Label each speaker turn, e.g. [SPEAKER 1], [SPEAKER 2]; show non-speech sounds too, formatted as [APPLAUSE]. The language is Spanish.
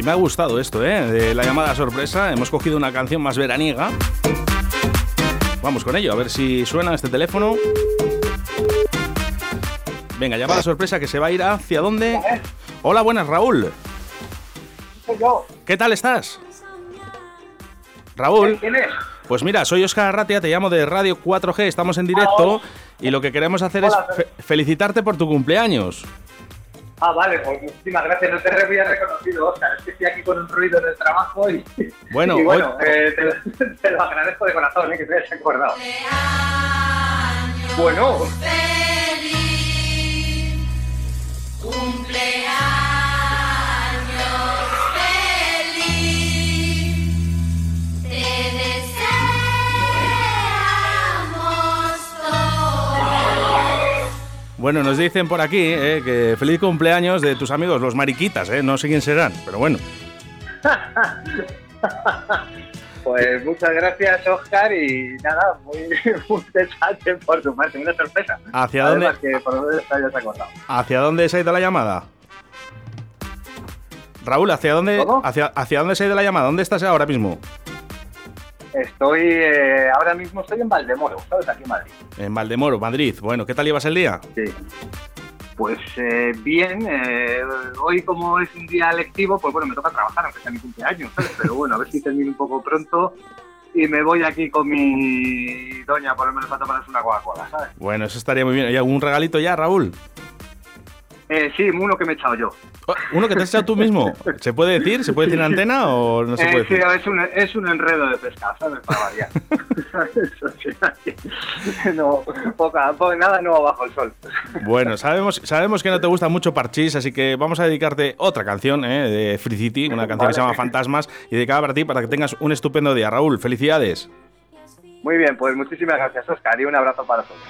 [SPEAKER 1] Oye, me ha gustado esto, ¿eh? De la llamada sorpresa. Hemos cogido una canción más veraniega. Vamos con ello, a ver si suena este teléfono. Venga, llamada sorpresa que se va a ir hacia dónde. Hola, buenas, Raúl.
[SPEAKER 2] Soy yo.
[SPEAKER 1] ¿Qué tal estás? Raúl.
[SPEAKER 2] ¿Quién es?
[SPEAKER 1] Pues mira, soy Oscar Arratia, te llamo de Radio 4G, estamos en directo y lo que queremos hacer
[SPEAKER 2] Hola.
[SPEAKER 1] es fe- felicitarte por tu cumpleaños.
[SPEAKER 2] Ah, vale, pues muchísimas gracias. No te había reconocido, Oscar. Es que estoy aquí con un ruido en el trabajo y.
[SPEAKER 1] Bueno,
[SPEAKER 2] y bueno
[SPEAKER 1] hoy-
[SPEAKER 2] eh, te, lo- te lo agradezco de corazón, ¿eh? Que te hayas acordado. Bueno,
[SPEAKER 1] Bueno, nos dicen por aquí eh, que feliz cumpleaños de tus amigos, los mariquitas, eh, no sé quién serán, pero bueno. [LAUGHS]
[SPEAKER 2] pues muchas gracias, Oscar. Y nada, muy, [LAUGHS] muy interesante por tu parte. Una sorpresa.
[SPEAKER 1] ¿Hacia
[SPEAKER 2] Además
[SPEAKER 1] dónde,
[SPEAKER 2] que por lo menos te hayas acordado.
[SPEAKER 1] ¿Hacia dónde se ha ido la llamada? Raúl, ¿hacia dónde,
[SPEAKER 2] ¿Cómo?
[SPEAKER 1] hacia, ¿hacia dónde se ha ido la llamada? ¿Dónde estás ahora mismo?
[SPEAKER 2] Estoy. eh, ahora mismo estoy en Valdemoro, ¿sabes? Aquí en Madrid.
[SPEAKER 1] En Valdemoro, Madrid. Bueno, ¿qué tal llevas el día?
[SPEAKER 2] Sí. Pues eh, bien, eh, hoy como es un día lectivo, pues bueno, me toca trabajar, aunque sea mi cumpleaños, ¿sabes? Pero bueno, a ver si termino un poco pronto y me voy aquí con mi doña, por lo menos a tomarnos una Coca-Cola, ¿sabes?
[SPEAKER 1] Bueno, eso estaría muy bien. ¿Hay algún regalito ya, Raúl?
[SPEAKER 2] Eh, sí, uno que me he echado yo.
[SPEAKER 1] Oh, ¿Uno que te has echado tú mismo? [LAUGHS] ¿Se puede decir? ¿Se puede decir en antena o no se
[SPEAKER 2] Eh,
[SPEAKER 1] puede
[SPEAKER 2] sí,
[SPEAKER 1] decir?
[SPEAKER 2] es un, es un enredo de pesca, ¿sabes? Para variar. Sí, [LAUGHS] no, poca, po- nada nuevo bajo el sol.
[SPEAKER 1] Bueno, sabemos, sabemos que no te gusta mucho Parchís, así que vamos a dedicarte otra canción eh, de Free City, una canción que se llama Fantasmas, y dedicada para ti, para que tengas un estupendo día. Raúl, felicidades.
[SPEAKER 2] Muy bien, pues muchísimas gracias, Oscar, y un abrazo para todos.